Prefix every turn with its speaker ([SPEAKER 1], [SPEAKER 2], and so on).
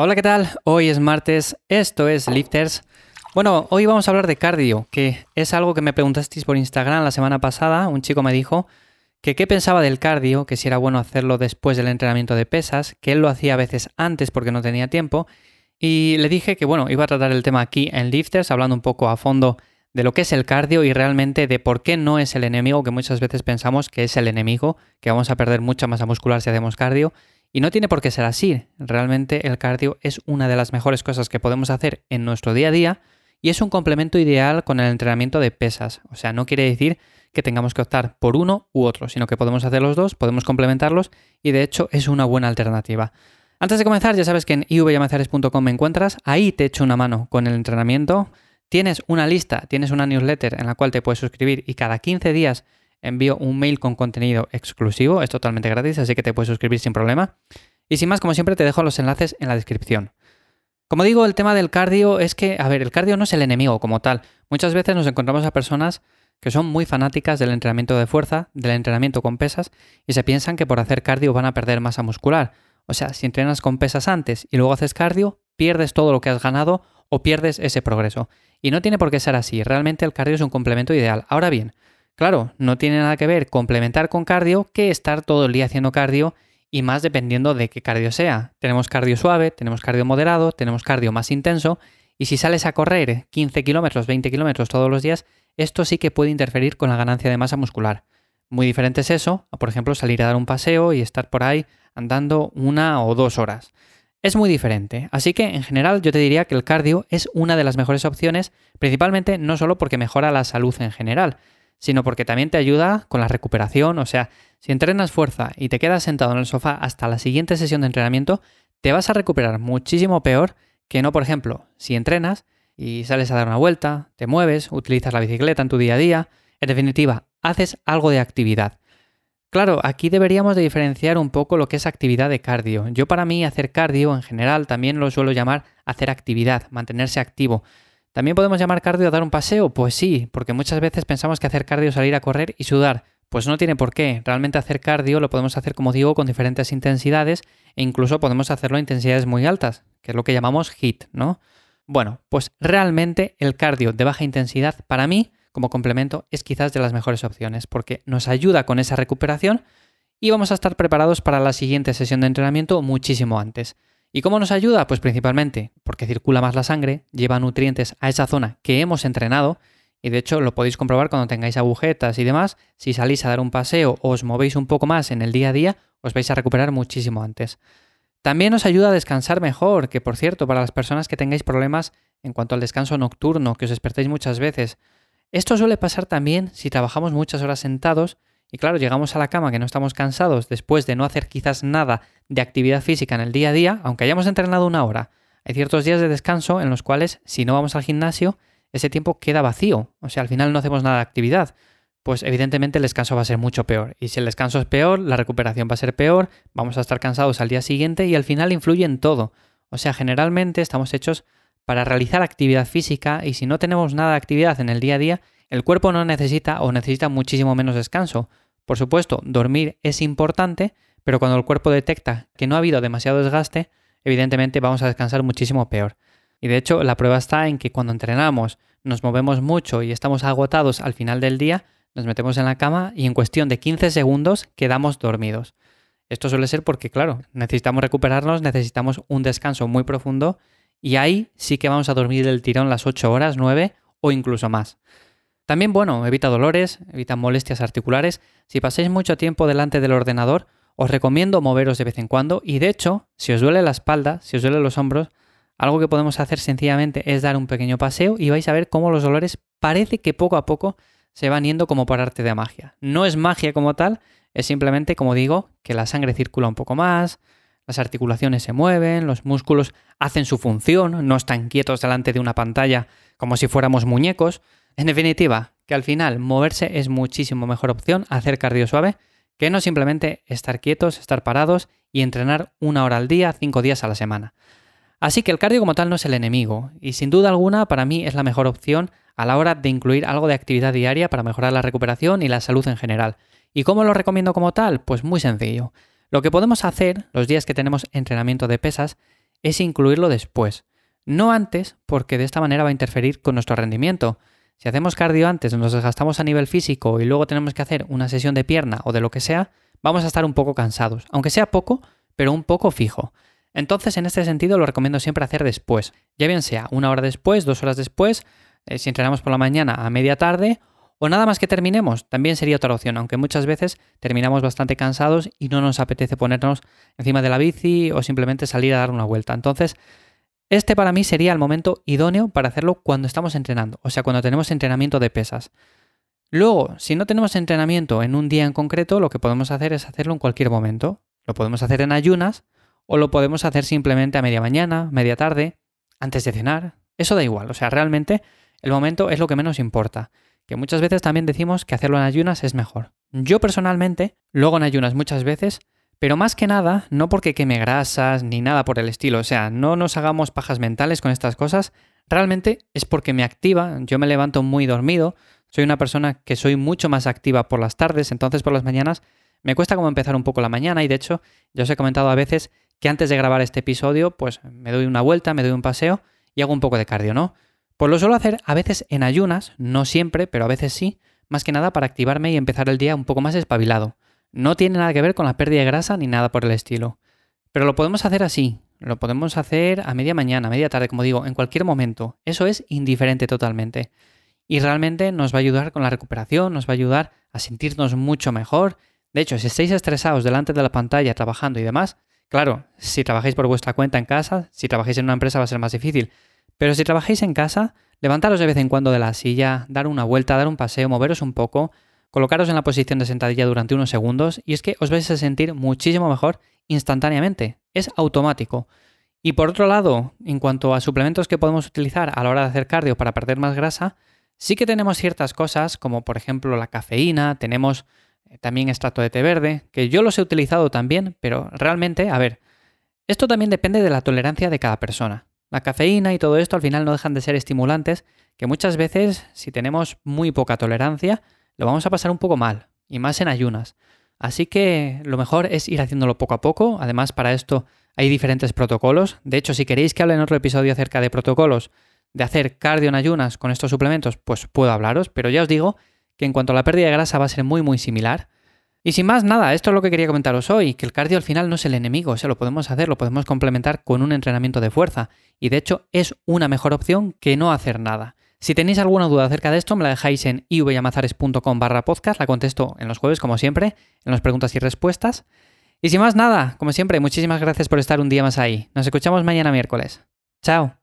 [SPEAKER 1] Hola, ¿qué tal? Hoy es martes, esto es Lifters. Bueno, hoy vamos a hablar de cardio, que es algo que me preguntasteis por Instagram la semana pasada. Un chico me dijo que qué pensaba del cardio, que si era bueno hacerlo después del entrenamiento de pesas, que él lo hacía a veces antes porque no tenía tiempo. Y le dije que bueno, iba a tratar el tema aquí en Lifters, hablando un poco a fondo de lo que es el cardio y realmente de por qué no es el enemigo, que muchas veces pensamos que es el enemigo, que vamos a perder mucha masa muscular si hacemos cardio. Y no tiene por qué ser así. Realmente el cardio es una de las mejores cosas que podemos hacer en nuestro día a día y es un complemento ideal con el entrenamiento de pesas. O sea, no quiere decir que tengamos que optar por uno u otro, sino que podemos hacer los dos, podemos complementarlos y de hecho es una buena alternativa. Antes de comenzar, ya sabes que en ivyamazares.com me encuentras, ahí te echo una mano con el entrenamiento. Tienes una lista, tienes una newsletter en la cual te puedes suscribir y cada 15 días envío un mail con contenido exclusivo, es totalmente gratis, así que te puedes suscribir sin problema. Y sin más, como siempre, te dejo los enlaces en la descripción. Como digo, el tema del cardio es que, a ver, el cardio no es el enemigo como tal. Muchas veces nos encontramos a personas que son muy fanáticas del entrenamiento de fuerza, del entrenamiento con pesas, y se piensan que por hacer cardio van a perder masa muscular. O sea, si entrenas con pesas antes y luego haces cardio, pierdes todo lo que has ganado o pierdes ese progreso. Y no tiene por qué ser así, realmente el cardio es un complemento ideal. Ahora bien, Claro, no tiene nada que ver complementar con cardio que estar todo el día haciendo cardio y más dependiendo de qué cardio sea. Tenemos cardio suave, tenemos cardio moderado, tenemos cardio más intenso y si sales a correr 15 kilómetros, 20 kilómetros todos los días, esto sí que puede interferir con la ganancia de masa muscular. Muy diferente es eso a, por ejemplo, salir a dar un paseo y estar por ahí andando una o dos horas. Es muy diferente, así que en general yo te diría que el cardio es una de las mejores opciones, principalmente no solo porque mejora la salud en general, sino porque también te ayuda con la recuperación. O sea, si entrenas fuerza y te quedas sentado en el sofá hasta la siguiente sesión de entrenamiento, te vas a recuperar muchísimo peor que no, por ejemplo, si entrenas y sales a dar una vuelta, te mueves, utilizas la bicicleta en tu día a día, en definitiva, haces algo de actividad. Claro, aquí deberíamos de diferenciar un poco lo que es actividad de cardio. Yo para mí hacer cardio en general también lo suelo llamar hacer actividad, mantenerse activo. ¿También podemos llamar cardio a dar un paseo? Pues sí, porque muchas veces pensamos que hacer cardio es salir a correr y sudar. Pues no tiene por qué. Realmente hacer cardio lo podemos hacer, como digo, con diferentes intensidades e incluso podemos hacerlo a intensidades muy altas, que es lo que llamamos HIT, ¿no? Bueno, pues realmente el cardio de baja intensidad para mí, como complemento, es quizás de las mejores opciones, porque nos ayuda con esa recuperación y vamos a estar preparados para la siguiente sesión de entrenamiento muchísimo antes. ¿Y cómo nos ayuda? Pues principalmente porque circula más la sangre, lleva nutrientes a esa zona que hemos entrenado y de hecho lo podéis comprobar cuando tengáis agujetas y demás. Si salís a dar un paseo o os movéis un poco más en el día a día, os vais a recuperar muchísimo antes. También os ayuda a descansar mejor, que por cierto, para las personas que tengáis problemas en cuanto al descanso nocturno, que os despertéis muchas veces, esto suele pasar también si trabajamos muchas horas sentados y claro, llegamos a la cama que no estamos cansados después de no hacer quizás nada de actividad física en el día a día, aunque hayamos entrenado una hora. Hay ciertos días de descanso en los cuales, si no vamos al gimnasio, ese tiempo queda vacío. O sea, al final no hacemos nada de actividad. Pues evidentemente el descanso va a ser mucho peor. Y si el descanso es peor, la recuperación va a ser peor, vamos a estar cansados al día siguiente y al final influye en todo. O sea, generalmente estamos hechos para realizar actividad física y si no tenemos nada de actividad en el día a día, el cuerpo no necesita o necesita muchísimo menos descanso. Por supuesto, dormir es importante, pero cuando el cuerpo detecta que no ha habido demasiado desgaste, evidentemente vamos a descansar muchísimo peor. Y de hecho, la prueba está en que cuando entrenamos, nos movemos mucho y estamos agotados al final del día, nos metemos en la cama y en cuestión de 15 segundos quedamos dormidos. Esto suele ser porque, claro, necesitamos recuperarnos, necesitamos un descanso muy profundo y ahí sí que vamos a dormir del tirón las 8 horas, 9 o incluso más. También, bueno, evita dolores, evita molestias articulares. Si pasáis mucho tiempo delante del ordenador, os recomiendo moveros de vez en cuando y de hecho, si os duele la espalda, si os duele los hombros, algo que podemos hacer sencillamente es dar un pequeño paseo y vais a ver cómo los dolores parece que poco a poco se van yendo como por arte de magia. No es magia como tal, es simplemente, como digo, que la sangre circula un poco más, las articulaciones se mueven, los músculos hacen su función, no están quietos delante de una pantalla como si fuéramos muñecos, en definitiva, que al final moverse es muchísimo mejor opción hacer cardio suave que no simplemente estar quietos, estar parados y entrenar una hora al día, cinco días a la semana. Así que el cardio como tal no es el enemigo, y sin duda alguna para mí es la mejor opción a la hora de incluir algo de actividad diaria para mejorar la recuperación y la salud en general. ¿Y cómo lo recomiendo como tal? Pues muy sencillo. Lo que podemos hacer los días que tenemos entrenamiento de pesas es incluirlo después. No antes, porque de esta manera va a interferir con nuestro rendimiento. Si hacemos cardio antes, nos desgastamos a nivel físico y luego tenemos que hacer una sesión de pierna o de lo que sea, vamos a estar un poco cansados, aunque sea poco, pero un poco fijo. Entonces, en este sentido, lo recomiendo siempre hacer después, ya bien sea una hora después, dos horas después, eh, si entrenamos por la mañana a media tarde, o nada más que terminemos, también sería otra opción, aunque muchas veces terminamos bastante cansados y no nos apetece ponernos encima de la bici o simplemente salir a dar una vuelta. Entonces, este para mí sería el momento idóneo para hacerlo cuando estamos entrenando, o sea, cuando tenemos entrenamiento de pesas. Luego, si no tenemos entrenamiento en un día en concreto, lo que podemos hacer es hacerlo en cualquier momento. Lo podemos hacer en ayunas o lo podemos hacer simplemente a media mañana, media tarde, antes de cenar. Eso da igual, o sea, realmente el momento es lo que menos importa que muchas veces también decimos que hacerlo en ayunas es mejor. Yo personalmente lo hago en ayunas muchas veces, pero más que nada, no porque queme grasas ni nada por el estilo, o sea, no nos hagamos pajas mentales con estas cosas, realmente es porque me activa, yo me levanto muy dormido, soy una persona que soy mucho más activa por las tardes, entonces por las mañanas me cuesta como empezar un poco la mañana y de hecho ya os he comentado a veces que antes de grabar este episodio pues me doy una vuelta, me doy un paseo y hago un poco de cardio, ¿no? Pues lo suelo hacer a veces en ayunas, no siempre, pero a veces sí, más que nada para activarme y empezar el día un poco más espabilado. No tiene nada que ver con la pérdida de grasa ni nada por el estilo. Pero lo podemos hacer así, lo podemos hacer a media mañana, a media tarde, como digo, en cualquier momento. Eso es indiferente totalmente. Y realmente nos va a ayudar con la recuperación, nos va a ayudar a sentirnos mucho mejor. De hecho, si estáis estresados delante de la pantalla trabajando y demás, claro, si trabajáis por vuestra cuenta en casa, si trabajáis en una empresa va a ser más difícil, pero si trabajáis en casa, levantaros de vez en cuando de la silla, dar una vuelta, dar un paseo, moveros un poco, colocaros en la posición de sentadilla durante unos segundos y es que os vais a sentir muchísimo mejor instantáneamente. Es automático. Y por otro lado, en cuanto a suplementos que podemos utilizar a la hora de hacer cardio para perder más grasa, sí que tenemos ciertas cosas, como por ejemplo la cafeína, tenemos eh, también extracto de té verde, que yo los he utilizado también, pero realmente, a ver, esto también depende de la tolerancia de cada persona. La cafeína y todo esto al final no dejan de ser estimulantes que muchas veces, si tenemos muy poca tolerancia, lo vamos a pasar un poco mal, y más en ayunas. Así que lo mejor es ir haciéndolo poco a poco. Además, para esto hay diferentes protocolos. De hecho, si queréis que hable en otro episodio acerca de protocolos de hacer cardio en ayunas con estos suplementos, pues puedo hablaros, pero ya os digo que en cuanto a la pérdida de grasa va a ser muy muy similar. Y sin más, nada, esto es lo que quería comentaros hoy, que el cardio al final no es el enemigo, o sea, lo podemos hacer, lo podemos complementar con un entrenamiento de fuerza, y de hecho es una mejor opción que no hacer nada. Si tenéis alguna duda acerca de esto, me la dejáis en ivyamazares.com barra podcast, la contesto en los jueves, como siempre, en las preguntas y respuestas. Y sin más, nada, como siempre, muchísimas gracias por estar un día más ahí. Nos escuchamos mañana miércoles. Chao.